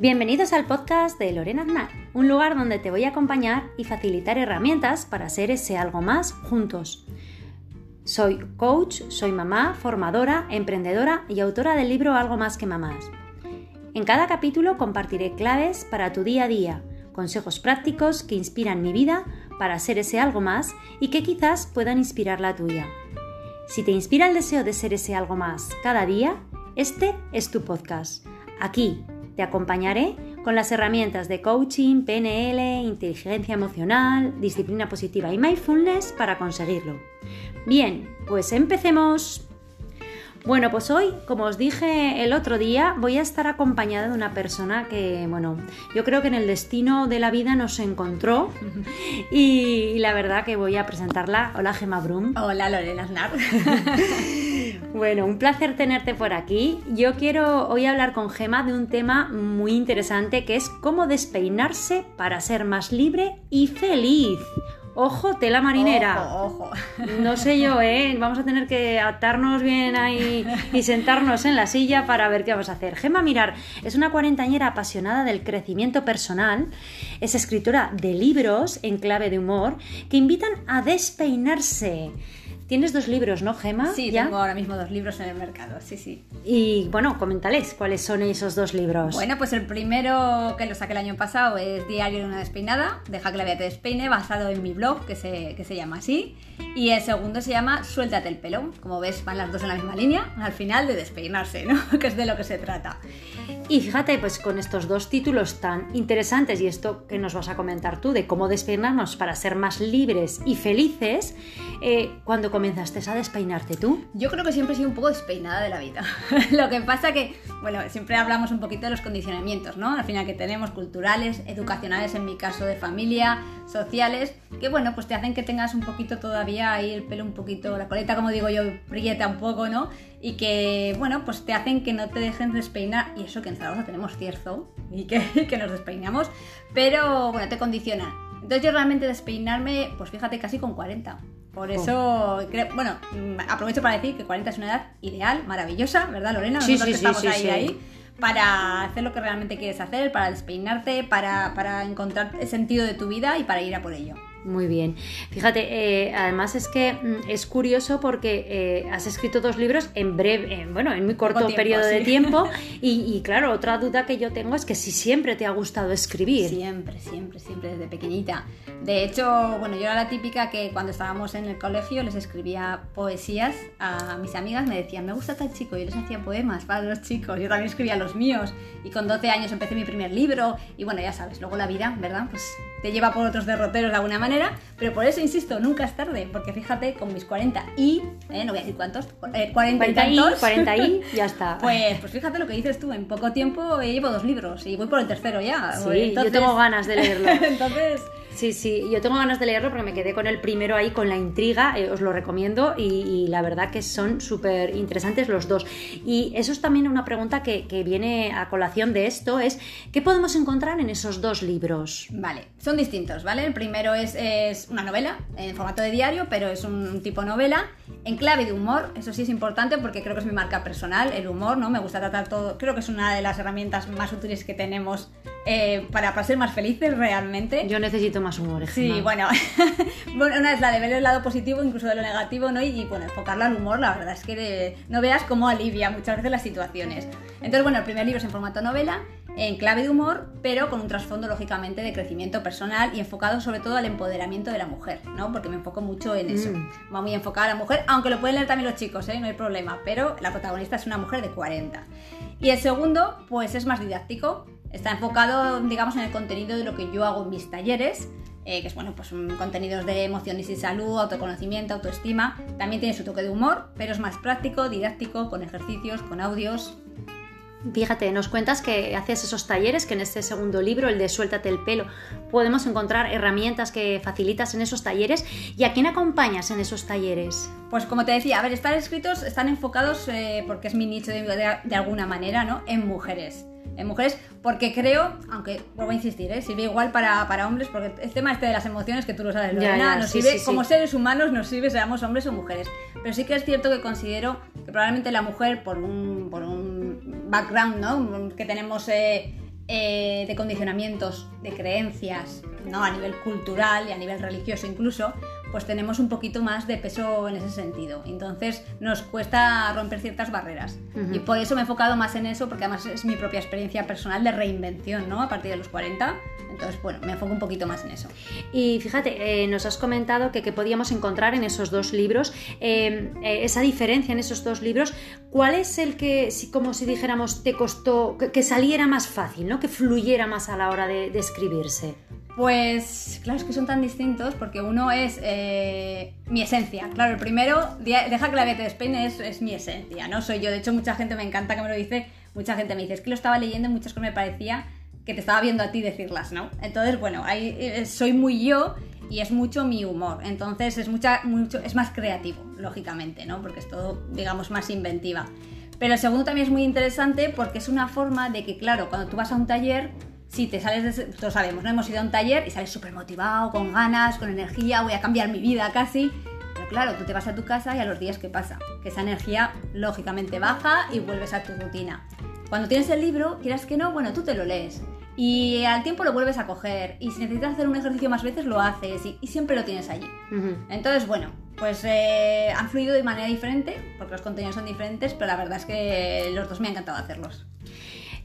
Bienvenidos al podcast de Lorena Aznar, un lugar donde te voy a acompañar y facilitar herramientas para ser ese algo más juntos. Soy coach, soy mamá, formadora, emprendedora y autora del libro Algo más que mamás. En cada capítulo compartiré claves para tu día a día, consejos prácticos que inspiran mi vida para ser ese algo más y que quizás puedan inspirar la tuya. Si te inspira el deseo de ser ese algo más cada día, este es tu podcast. Aquí te acompañaré con las herramientas de coaching, PNL, inteligencia emocional, disciplina positiva y mindfulness para conseguirlo. Bien, pues empecemos. Bueno, pues hoy, como os dije el otro día, voy a estar acompañada de una persona que, bueno, yo creo que en el destino de la vida nos encontró y, la verdad que voy a presentarla. Hola Gemma Brum. Hola Lorena Aznar. Bueno, un placer tenerte por aquí. Yo quiero hoy hablar con Gema de un tema muy interesante que es cómo despeinarse para ser más libre y feliz. Ojo, tela marinera. Ojo, ojo. No sé yo, ¿eh? Vamos a tener que atarnos bien ahí y sentarnos en la silla para ver qué vamos a hacer. Gema Mirar es una cuarentañera apasionada del crecimiento personal. Es escritora de libros en clave de humor que invitan a despeinarse. Tienes dos libros, ¿no, Gema? Sí, tengo ahora mismo dos libros en el mercado, sí, sí. Y bueno, coméntales cuáles son esos dos libros. Bueno, pues el primero que lo saqué el año pasado es Diario de una despeinada, Deja que la vida te despeine, basado en mi blog, que se, que se llama así. Y el segundo se llama Suéltate el pelo. Como ves, van las dos en la misma línea, al final de despeinarse, ¿no? que es de lo que se trata. Y fíjate, pues con estos dos títulos tan interesantes y esto que nos vas a comentar tú de cómo despeinarnos para ser más libres y felices, eh, cuando comenzaste a despeinarte tú? Yo creo que siempre he sido un poco despeinada de la vida. Lo que pasa que, bueno, siempre hablamos un poquito de los condicionamientos, ¿no? Al final que tenemos culturales, educacionales, en mi caso de familia, sociales, que bueno, pues te hacen que tengas un poquito todavía ahí el pelo un poquito, la coleta, como digo yo, prieta un poco, ¿no? Y que, bueno, pues te hacen que no te dejen despeinar, y eso que en Zaragoza tenemos cierzo, y que, que nos despeinamos, pero bueno, te condicionan. Entonces yo realmente despeinarme, pues fíjate, casi con 40. Por eso, bueno, mm, aprovecho para decir que 40 es una edad ideal, maravillosa, ¿verdad, Lorena? Nosotros sí, sí, estamos ahí, ahí para hacer lo que realmente quieres hacer, para despeinarte, para, para encontrar el sentido de tu vida y para ir a por ello. Muy bien. Fíjate, eh, además es que mm, es curioso porque eh, has escrito dos libros en breve, bueno, en muy corto periodo de tiempo. Y, claro, otra duda que yo tengo es que si siempre te ha gustado escribir. Siempre, siempre, siempre, desde pequeñita. De hecho, bueno, yo era la típica que cuando estábamos en el colegio les escribía poesías a mis amigas, me decían, me gusta tal chico, yo les hacía poemas para los chicos, yo también escribía los míos. Y con 12 años empecé mi primer libro. Y bueno, ya sabes, luego la vida, ¿verdad? Pues te lleva por otros derroteros de alguna manera, pero por eso insisto, nunca es tarde, porque fíjate, con mis 40 y, eh, no voy a decir cuántos, 40, eh, 40 y, 40 y, ya está. Pues, pues fíjate lo que dices tú, en poco tiempo llevo dos libros y voy por el tercero ya. Sí, yo tengo ganas de leerlo. Entonces... Sí, sí, yo tengo ganas de leerlo porque me quedé con el primero ahí con la intriga, eh, os lo recomiendo y, la verdad que son súper interesantes los dos. Y eso es también una pregunta que, viene a colación de esto, es ¿qué podemos encontrar en esos dos libros? Vale, son distintos, ¿vale? El primero es, es una novela en formato de diario, pero es un tipo novela en clave de humor, eso sí es importante porque creo que es mi marca personal, el humor, ¿no? Me gusta tratar todo, creo que es una de las herramientas más útiles que tenemos eh, para, para, ser más felices realmente. Yo necesito más humor. Sí, bueno. bueno, una es la de ver el lado positivo, incluso de lo negativo, ¿no? Y, bueno, enfocarla al humor, la verdad es que no veas cómo alivia muchas veces las situaciones. Entonces, bueno, el primer libro es en formato novela, en clave de humor, pero con un trasfondo lógicamente de crecimiento personal y enfocado sobre todo al empoderamiento de la mujer, ¿no? Porque me enfoco mucho en eso. Mm. Va muy enfocada a la mujer, aunque lo pueden leer también los chicos, ¿eh? No hay problema, pero la protagonista es una mujer de 40. Y el segundo, pues es más didáctico, Está enfocado, digamos, en el contenido de lo que yo hago en mis talleres, eh, que es bueno, pues contenidos de emociones y salud, autoconocimiento, autoestima. También tiene su toque de humor, pero es más práctico, didáctico, con ejercicios, con audios. Fíjate, nos cuentas que haces esos talleres, que en este segundo libro, el de Suéltate el pelo, podemos encontrar herramientas que facilitas en esos talleres. ¿Y a quién acompañas en esos talleres? Pues como te decía, a ver, están escritos, están enfocados, eh, porque es mi nicho de, de alguna manera, ¿no? En mujeres en mujeres, porque creo, aunque vuelvo a insistir, ¿eh? sirve igual para, para, hombres, porque el tema este de las emociones que tú lo sabes, Lorena, nos sirve, como seres humanos, nos sirve seamos hombres o mujeres. Pero sí que es cierto que considero que probablemente la mujer, por un, por un background ¿no? que tenemos... Eh, eh, de condicionamientos, de creencias, ¿no? A nivel cultural y a nivel religioso incluso, pues tenemos un poquito más de peso en ese sentido. Entonces nos cuesta romper ciertas barreras. Y por eso me he enfocado más en eso, porque además es mi propia experiencia personal de reinvención, ¿no? A partir de los 40. Entonces, bueno, me enfoco un poquito más en eso. Y fíjate, eh, nos has comentado que, que, podíamos encontrar en esos dos libros, eh, eh, esa diferencia en esos dos libros, ¿cuál es el que, si, como si dijéramos, te costó, que, que, saliera más fácil, ¿no? que fluyera más a la hora de, de escribirse? Pues claro, es que son tan distintos porque uno es eh, mi esencia. Claro, el primero, deja que la vida te despeine, es, mi esencia, ¿no? Soy yo. De hecho, mucha gente me encanta que me lo dice. Mucha gente me dice, es que lo estaba leyendo y muchas cosas me parecía que te estaba viendo a ti decirlas, ¿no? Entonces, bueno, eh, soy muy yo y es mucho mi humor. Entonces, es, mucha, mucho, es más creativo, lógicamente, ¿no? Porque es todo, digamos, más inventiva. Pero el segundo también es muy interesante porque es una forma de que, claro, cuando tú vas a un taller si te sales de... Todos sabemos, ¿no? Hemos ido a un taller y sales súper motivado, con ganas, con energía, voy a cambiar mi vida casi. Pero claro, tú te vas a tu casa y a los días que pasa, que esa energía lógicamente baja y vuelves a tu rutina. Cuando tienes el libro, quieras que no, bueno, tú te lo lees. Y al tiempo lo vuelves a coger. Y si necesitas hacer un ejercicio más veces, lo haces. Y, y siempre lo tienes allí. Uh -huh. Entonces, bueno, pues eh, han fluido de manera diferente, porque los contenidos son diferentes, pero la verdad es que los dos me ha encantado hacerlos.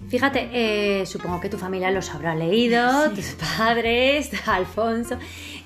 Fíjate, eh, supongo que tu familia los habrá leído, sí. tus padres, Alfonso.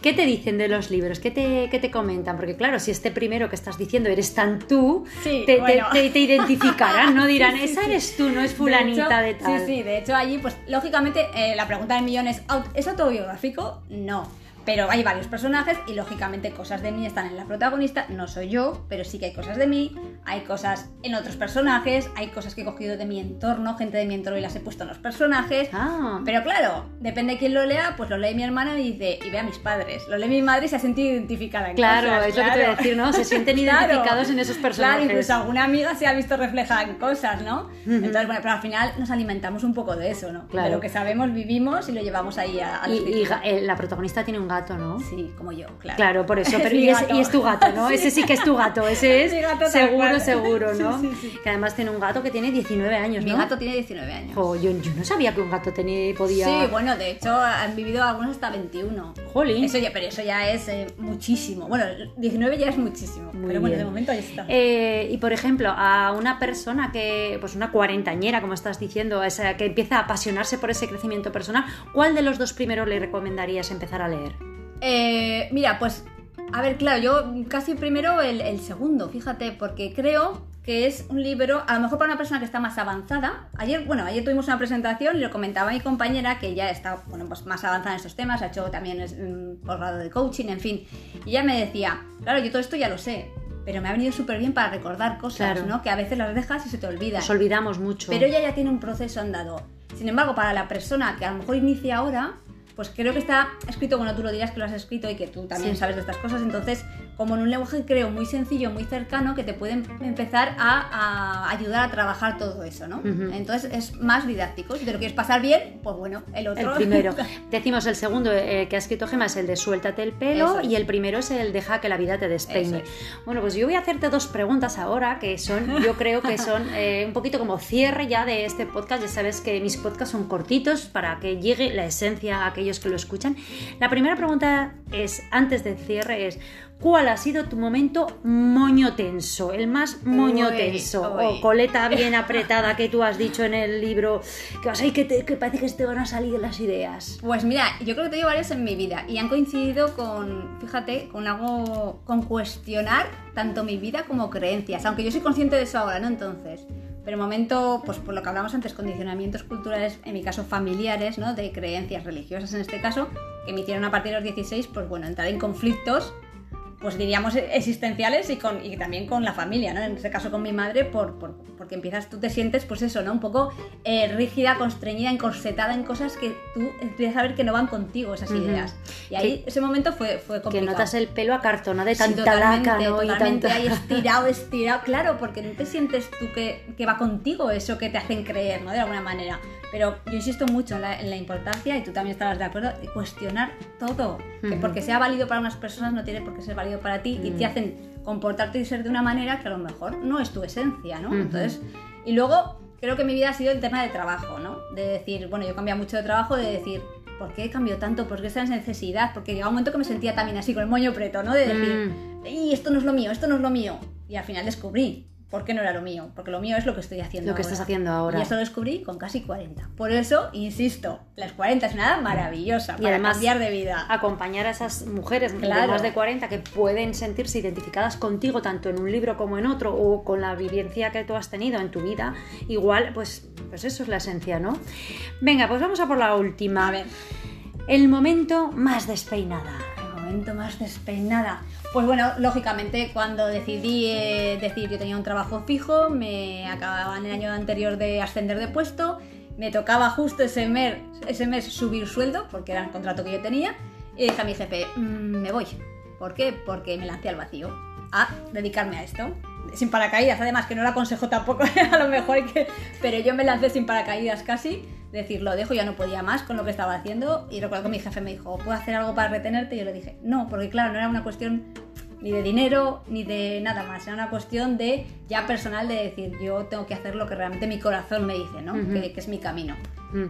¿Qué te dicen de los libros? ¿Qué te, ¿Qué te, comentan? Porque claro, si este primero que estás diciendo eres tan tú, sí, te, bueno. te, te, identificarán, ¿no? Dirán, sí, esa eres tú, no es fulanita de, hecho, de, tal. Sí, sí, de hecho allí, pues lógicamente eh, la pregunta del millón es, ¿es autobiográfico? No pero hay varios personajes y lógicamente cosas de mí están en la protagonista, no soy yo, pero sí que hay cosas de mí, hay cosas en otros personajes, hay cosas que he cogido de mi entorno, gente de mi entorno y las he puesto en los personajes. Ah. Pero claro, depende de quién lo lea, pues lo lee mi hermana y dice, y ve a mis padres. Lo lee mi madre y se ha sentido identificada en claro, cosas. Es claro, lo que te voy a decir, ¿no? Se sienten identificados claro, en esos personajes. Claro, incluso alguna amiga se ha visto reflejada en cosas, ¿no? Uh -huh. Entonces, bueno, pero al final nos alimentamos un poco de eso, ¿no? Claro. De lo que sabemos, vivimos y lo llevamos ahí a, a y, y eh, la protagonista tiene un gato, ¿no? Sí, como yo, claro. Claro, por eso, pero y es, y es, tu gato, ¿no? sí. Ese sí que es tu gato, ese es gato seguro, seguro, ¿no? Sí, sí, que además tiene un gato que tiene 19 años, Mi ¿no? gato tiene 19 años. Oh, yo, yo, no sabía que un gato tenía, podía... Sí, bueno, de hecho han vivido algunos hasta 21. Jolín. Eso ya, pero eso ya es eh, muchísimo. Bueno, 19 ya es muchísimo, Muy pero bueno, bien. de momento ahí está. Eh, y por ejemplo, a una persona que, pues una cuarentañera, como estás diciendo, esa, que empieza a apasionarse por ese crecimiento personal, ¿cuál de los dos primeros le recomendarías empezar a leer? Eh, mira, pues a ver, claro, yo casi primero el, el, segundo, fíjate, porque creo que es un libro, a lo mejor para una persona que está más avanzada. Ayer, bueno, ayer tuvimos una presentación y lo comentaba mi compañera que ya está, bueno, pues más avanzada en estos temas, ha hecho también un posgrado de coaching, en fin. Y ella me decía, claro, yo todo esto ya lo sé, pero me ha venido súper bien para recordar cosas, claro. ¿no? Que a veces las dejas y se te olvidan. Nos olvidamos mucho. Pero ella ya tiene un proceso andado. Sin embargo, para la persona que a lo mejor inicia ahora, pues creo que está escrito, bueno, tú lo dirás que lo has escrito y que tú también sí. sabes de estas cosas, entonces como en un lenguaje creo muy sencillo, muy cercano, que te pueden empezar a, a ayudar a trabajar todo eso, ¿no? Uh -huh. Entonces es más didáctico. Si te lo quieres pasar bien, pues bueno, el otro. El primero. Decimos el segundo eh, que ha escrito Gema es el de suéltate el pelo es. y el primero es el deja que la vida te despeine. Es. Bueno, pues yo voy a hacerte dos preguntas ahora que son, yo creo que son eh, un poquito como cierre ya de este podcast. Ya sabes que mis podcasts son cortitos para que llegue la esencia a aquellos que lo escuchan. La primera pregunta es, antes del cierre, es ¿Cuál ha sido tu momento moño tenso? El más moño uy, tenso. uy. O coleta bien apretada que tú has dicho en el libro. Que vas ahí que, te, que parece que te van a salir las ideas. Pues mira, yo creo que tengo varios en mi vida y han coincidido con, fíjate, con algo, con cuestionar tanto mi vida como creencias. Aunque yo soy consciente de eso ahora, ¿no? Entonces. Pero momento, pues por lo que hablamos antes, condicionamientos culturales, en mi caso familiares, ¿no? De creencias religiosas en este caso, que me hicieron a partir de los 16, pues bueno, entrar en conflictos pues diríamos existenciales y, con, y también con la familia, ¿no? En este caso con mi madre, por, por, porque empiezas, tú te sientes, pues eso, ¿no? Un poco eh, rígida, constreñida, encorsetada en cosas que tú empiezas a ver que no van contigo, esas ideas. Uh -huh. Y ahí, ese momento fue, fue complicado. Que notas el pelo acartonado de tanta sí, totalmente, laca, ¿no? Totalmente, y ahí estirado, estirado, claro, porque no te sientes tú que, que va contigo eso que te hacen creer, ¿no? De alguna manera. Pero yo insisto mucho en la, en la, importancia, y tú también estarás de acuerdo, de cuestionar todo. Que porque sea válido para unas personas no tiene por qué ser válido para ti y te hacen comportarte y ser de una manera que a lo mejor no es tu esencia, ¿no? Entonces, y luego creo que mi vida ha sido el tema de trabajo, ¿no? De decir, bueno, yo he cambiado mucho de trabajo, de decir, ¿por qué cambiado tanto? ¿Por qué esta necesidad? Porque llegaba un momento que me sentía también así, con el moño preto, ¿no? De decir, Mm. y esto no es lo mío, esto no es lo mío. Y al final descubrí por qué no era lo mío, porque lo mío es lo que estoy haciendo Lo que ahora. estás haciendo ahora. Y eso lo descubrí con casi 40. Por eso, insisto, las 40 es una edad maravillosa Y para además, cambiar de vida. acompañar a esas mujeres de más de 40 que pueden sentirse identificadas contigo tanto en un libro como en otro o con la vivencia que tú has tenido en tu vida, igual, pues, pues eso es la esencia, ¿no? Venga, pues vamos a por la última. A ver, El momento más despeinada. Momento más despeinada. Pues bueno, lógicamente cuando decidí eh, decir yo tenía un trabajo fijo, me acababa en el año anterior de ascender de puesto, me tocaba justo ese mes, ese mes subir sueldo, porque era el contrato que yo tenía, y dije a mi jefe, "Mm, me voy. ¿Por qué? Porque me lancé al vacío a dedicarme a esto. Sin paracaídas, además, que no lo aconsejo tampoco, a lo mejor. Pero yo me lancé sin paracaídas casi, decir, lo dejo, ya no podía más con lo que estaba haciendo. Y recuerdo que mi jefe me dijo, ¿puedo hacer algo para retenerte? Y yo le dije, no, porque claro, no era una cuestión ni de dinero, ni de nada más. Era una cuestión de ya personal de decir, yo tengo que hacer lo que realmente mi corazón me dice, ¿no? Que, que es mi camino.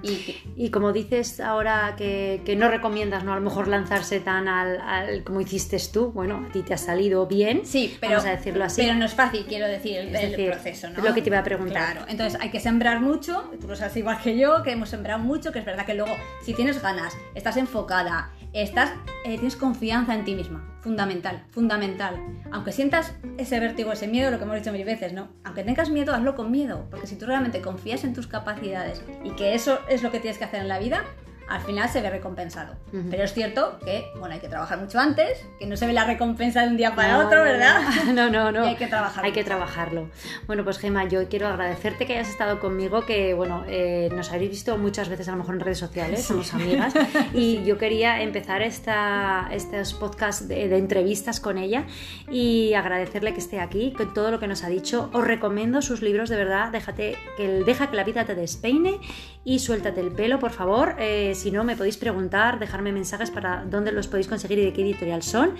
Y Y como dices ahora que, que no recomiendas, ¿no? A lo mejor lanzarse tan al, al- como hiciste tú, bueno, a ti te ha salido bien. Sí, pero, Vamos a decirlo así. pero no es fácil, quiero decir, el decir, proceso, ¿no? es lo que te iba a preguntar. Claro, entonces hay que sembrar mucho, tú lo sabes igual que yo, que hemos sembrado mucho, que es verdad que luego, si tienes ganas, estás enfocada, estás, eh, tienes confianza en ti misma, fundamental, fundamental. Aunque sientas ese vértigo, ese miedo, lo que hemos dicho mil veces, ¿no? Aunque tengas miedo, hazlo con miedo, porque si tú realmente confías en tus capacidades y que eso es lo que tienes que hacer en la vida, al final se ve recompensado. Pero es cierto que, bueno, hay que trabajar mucho antes, que no se ve la recompensa de un día para No, otro, ¿verdad? No, no, no. Y hay que trabajarlo. Hay que trabajarlo. Bueno, pues Gema, yo quiero agradecerte que hayas estado conmigo, que bueno, eh, nos habéis visto muchas veces a lo mejor en redes sociales, somos amigas, y yo quería empezar esta, estos podcasts de, de entrevistas con ella y agradecerle que esté aquí, con todo lo que nos ha dicho. Os recomiendo sus libros, de verdad, déjate que, deja que la vida te despeine y suéltate el pelo, por favor. Eh, si no, me podéis preguntar, dejarme mensajes para dónde los podéis conseguir y de qué editorial son.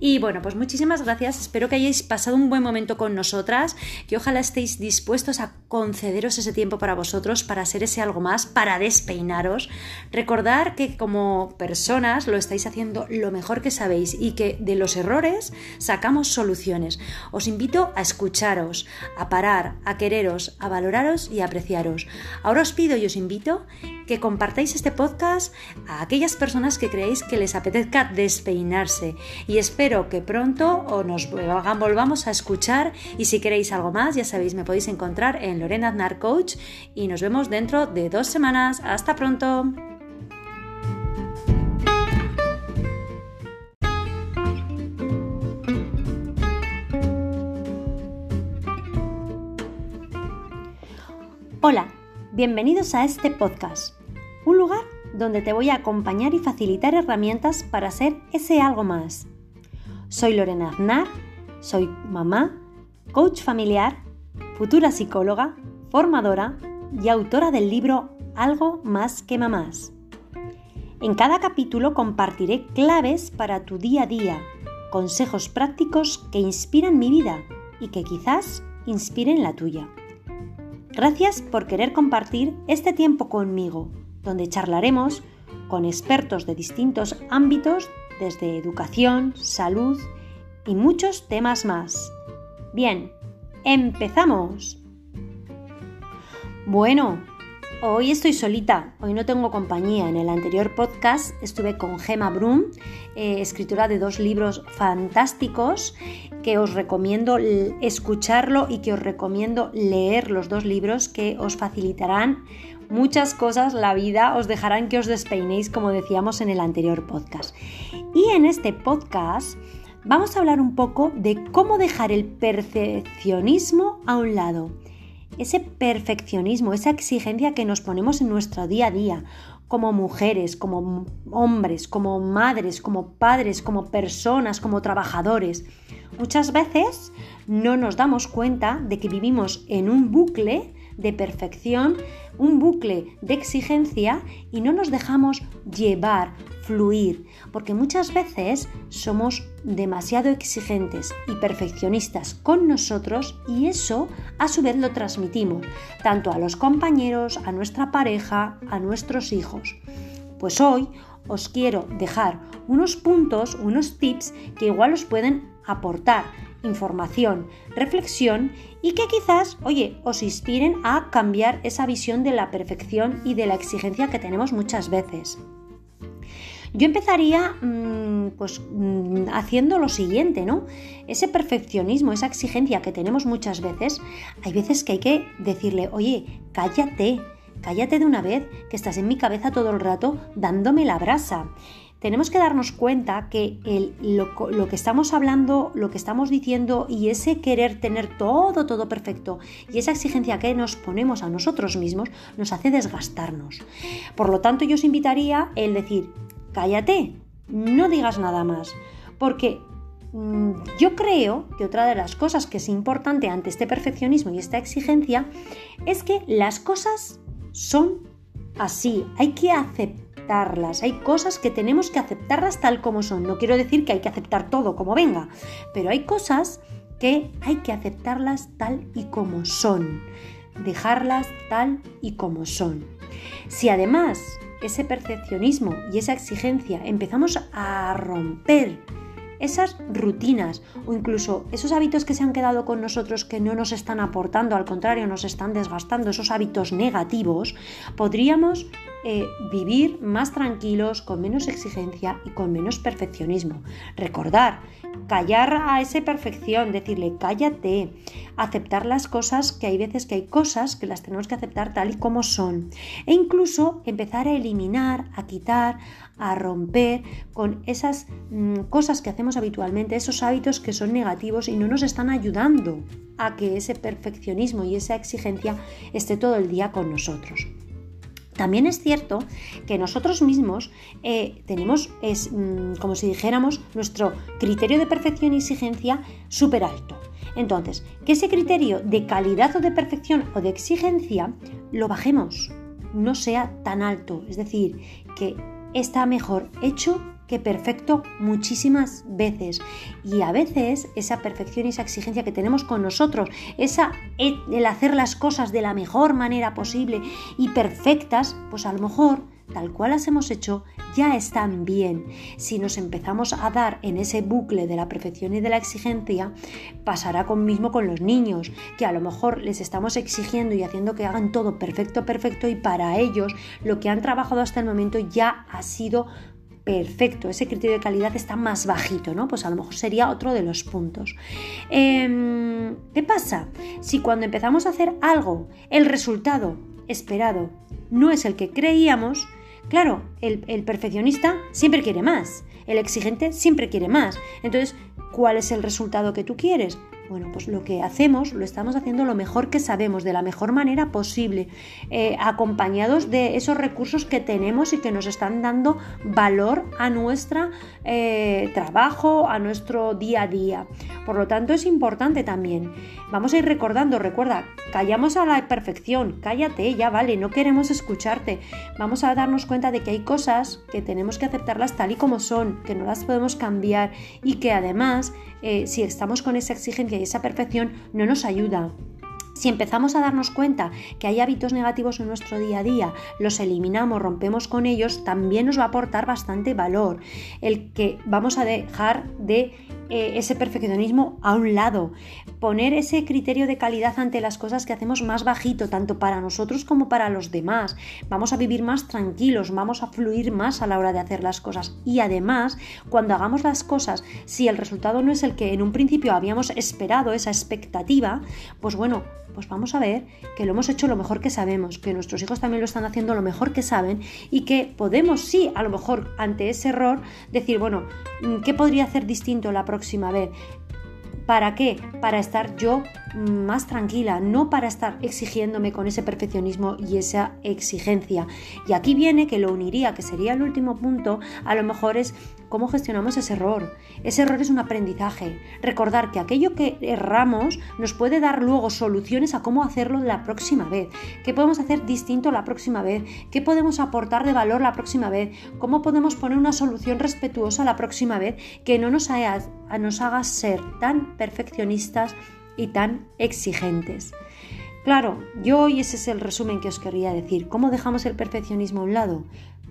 Y bueno, pues muchísimas gracias. Espero que hayáis pasado un buen momento con nosotras, que ojalá estéis dispuestos a concederos ese tiempo para vosotros, para ser ese algo más, para despeinaros. Recordar que como personas lo estáis haciendo lo mejor que sabéis y que de los errores sacamos soluciones. Os invito a escucharos, a parar, a quereros, a valoraros y a apreciaros. Ahora os pido y os invito que compartáis este podcast a aquellas personas que creéis que les apetezca despeinarse y espero que pronto o nos volvamos a escuchar y si queréis algo más ya sabéis me podéis encontrar en Lorena Aznar Coach y nos vemos dentro de dos semanas. Hasta pronto. Hola, bienvenidos a este podcast, donde te voy a acompañar y facilitar herramientas para ser ese algo más. Soy Lorena Aznar, soy mamá, coach familiar, futura psicóloga, formadora y autora del libro Algo más que mamás. En cada capítulo compartiré claves para tu día a día, consejos prácticos que inspiran mi vida y que quizás inspiren la tuya. Gracias por querer compartir este tiempo conmigo, donde charlaremos con expertos de distintos ámbitos, desde educación, salud y muchos temas más. Bien, empezamos. Bueno, hoy estoy solita, hoy no tengo compañía. En el anterior podcast estuve con Gemma Brum, eh, escritora de dos libros fantásticos que os recomiendo escucharlo y que os recomiendo leer los dos libros que os facilitarán muchas cosas la vida, os dejarán que os despeinéis como decíamos en el anterior podcast. Y en este podcast vamos a hablar un poco de cómo dejar el perfeccionismo a un lado. Ese perfeccionismo, esa exigencia que nos ponemos en nuestro día a día, como mujeres, como hombres, como madres, como padres, como personas, como trabajadores. Muchas veces no nos damos cuenta de que vivimos en un bucle de perfección, un bucle de exigencia y no nos dejamos llevar, fluir, porque muchas veces somos demasiado exigentes y perfeccionistas con nosotros y eso a su vez lo transmitimos tanto a los compañeros, a nuestra pareja, a nuestros hijos. Pues hoy os quiero dejar unos puntos, unos tips que igual os pueden aportar información, reflexión y que quizás, oye, os inspiren a cambiar esa visión de la perfección y de la exigencia que tenemos muchas veces. Yo empezaría mm, pues mm, haciendo lo siguiente, ¿no? Ese perfeccionismo, esa exigencia que tenemos muchas veces, hay veces que hay que decirle, oye, cállate, cállate de una vez, que estás en mi cabeza todo el rato dándome la brasa tenemos que darnos cuenta que lo, que estamos hablando, lo que estamos diciendo y ese querer tener todo, todo perfecto y esa exigencia que nos ponemos a nosotros mismos nos hace desgastarnos. Por lo tanto, yo os invitaría el decir, cállate, no digas nada más, porque mm, yo creo que otra de las cosas que es importante ante este perfeccionismo y esta exigencia es que las cosas son así, hay que aceptar hay cosas que tenemos que aceptarlas tal como son. No quiero decir que hay que aceptar todo como venga, pero hay cosas que hay que aceptarlas tal y como son. Dejarlas tal y como son. Si además ese perfeccionismo y esa exigencia empezamos a romper esas rutinas o incluso esos hábitos que se han quedado con nosotros que no nos están aportando, al contrario, nos están desgastando, esos hábitos negativos, podríamos eh, vivir más tranquilos, con menos exigencia y con menos perfeccionismo. Recordar, callar a esa perfección, decirle cállate, aceptar las cosas, que hay veces que hay cosas que las tenemos que aceptar tal y como son. E incluso empezar a eliminar, a quitar, a romper con esas mm, cosas que hacemos habitualmente, esos hábitos que son negativos y no nos están ayudando a que ese perfeccionismo y esa exigencia esté todo el día con nosotros. También es cierto que nosotros mismos eh, tenemos, mm, como si dijéramos, nuestro criterio de perfección y exigencia súper alto. Entonces, que ese criterio de calidad o de perfección o de exigencia lo bajemos, no sea tan alto. Es decir, que está mejor hecho que perfecto muchísimas veces. Y a veces esa perfección y esa exigencia que tenemos con nosotros, esa el hacer las cosas de la mejor manera posible y perfectas, pues a lo mejor tal cual las hemos hecho, ya están bien. Si nos empezamos a dar en ese bucle de la perfección y de la exigencia, pasará con mismo con los niños, que a lo mejor les estamos exigiendo y haciendo que hagan todo perfecto, perfecto, y para ellos lo que han trabajado hasta el momento ya ha sido perfecto, ese criterio de calidad está más bajito, ¿no? Pues a lo mejor sería otro de los puntos. Em, ¿Qué pasa? Si cuando empezamos a hacer algo, el resultado esperado no es el que creíamos, claro, el, el perfeccionista siempre quiere más, el exigente siempre quiere más. Entonces, ¿cuál es el resultado que tú quieres? Bueno, pues lo que hacemos lo estamos haciendo lo mejor que sabemos, de la mejor manera posible, eh, acompañados de esos recursos que tenemos y que nos están dando valor a nuestro eh, trabajo, a nuestro día a día. Por lo tanto, es importante también. Vamos a ir recordando, recuerda, callamos a la perfección, cállate, ya vale, no queremos escucharte. Vamos a darnos cuenta de que hay cosas que tenemos que aceptarlas tal y como son, que no las podemos cambiar y que además, eh, si estamos con esa exigencia, esa perfección no nos ayuda. Si empezamos a darnos cuenta que hay hábitos negativos en nuestro día a día, los eliminamos, rompemos con ellos, también nos va a aportar bastante valor. El que vamos a dejar de eh, ese perfeccionismo a un lado, poner ese criterio de calidad ante las cosas que hacemos más bajito, tanto para nosotros como para los demás. Vamos a vivir más tranquilos, vamos a fluir más a la hora de hacer las cosas. Y además, cuando hagamos las cosas, si el resultado no es el que en un principio habíamos esperado, esa expectativa, pues bueno, pues vamos a ver que lo hemos hecho lo mejor que sabemos, que nuestros hijos también lo están haciendo lo mejor que saben y que podemos, sí, a lo mejor ante ese error, decir, bueno, ¿qué podría hacer distinto la próxima vez? ¿Para qué? Para estar yo más tranquila, no para estar exigiéndome con ese perfeccionismo y esa exigencia. Y aquí viene que lo uniría, que sería el último punto, a lo mejor es cómo gestionamos ese error. Ese error es un aprendizaje. Recordar que aquello que erramos nos puede dar luego soluciones a cómo hacerlo la próxima vez. ¿Qué podemos hacer distinto la próxima vez? ¿Qué podemos aportar de valor la próxima vez? ¿Cómo podemos poner una solución respetuosa la próxima vez que no nos haga, ser tan perfeccionistas y tan exigentes? Claro, yo hoy ese es el resumen que os quería decir. ¿Cómo dejamos el perfeccionismo a un lado?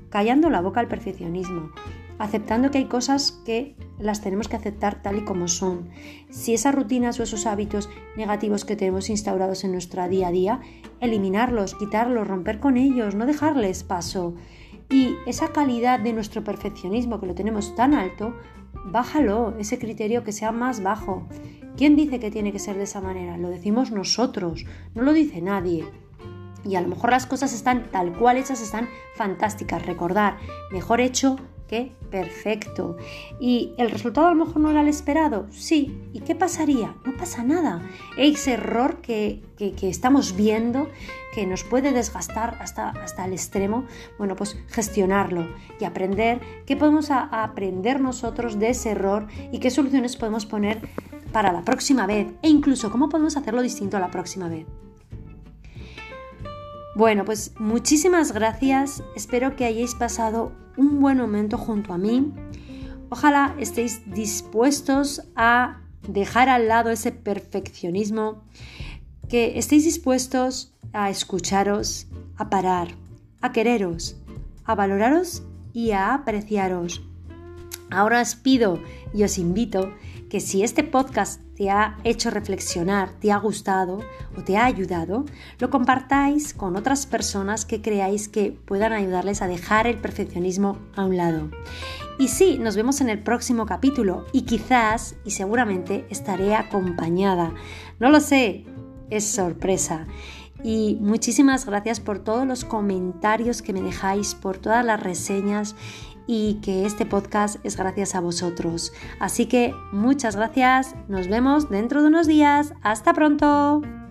Callando la boca al perfeccionismo aceptando que hay cosas que las tenemos que aceptar tal y como son. Si esas rutinas o esos hábitos negativos que tenemos instaurados en nuestro día a día, eliminarlos, quitarlos, romper con ellos, no dejarles paso. Y esa calidad de nuestro perfeccionismo que lo tenemos tan alto, bájalo, ese criterio que sea más bajo. ¿Quién dice que tiene que ser de esa manera? Lo decimos nosotros, no lo dice nadie. Y a lo mejor las cosas están tal cual hechas, están fantásticas. Recordar, mejor hecho perfecto. ¿Y el resultado a lo mejor no era el esperado? Sí. ¿Y qué pasaría? No pasa nada. Ese error que, estamos viendo que nos puede desgastar hasta, hasta el extremo, bueno, pues gestionarlo y aprender qué podemos aprender nosotros de ese error y qué soluciones podemos poner para la próxima vez e incluso cómo podemos hacerlo distinto a la próxima vez. Bueno, pues muchísimas gracias. Espero que hayáis pasado un buen momento junto a mí. Ojalá estéis dispuestos a dejar al lado ese perfeccionismo, que estéis dispuestos a escucharos, a parar, a quereros, a valoraros y a apreciaros. Ahora os pido y os invito que si este podcast te ha hecho reflexionar, te ha gustado o te ha ayudado, lo compartáis con otras personas que creáis que puedan ayudarles a dejar el perfeccionismo a un lado. Y sí, nos vemos en el próximo capítulo y quizás y seguramente estaré acompañada. No lo sé, es sorpresa. Y muchísimas gracias por todos los comentarios que me dejáis, por todas las reseñas y que este podcast es gracias a vosotros. Así que muchas gracias, nos vemos dentro de unos días. Hasta pronto.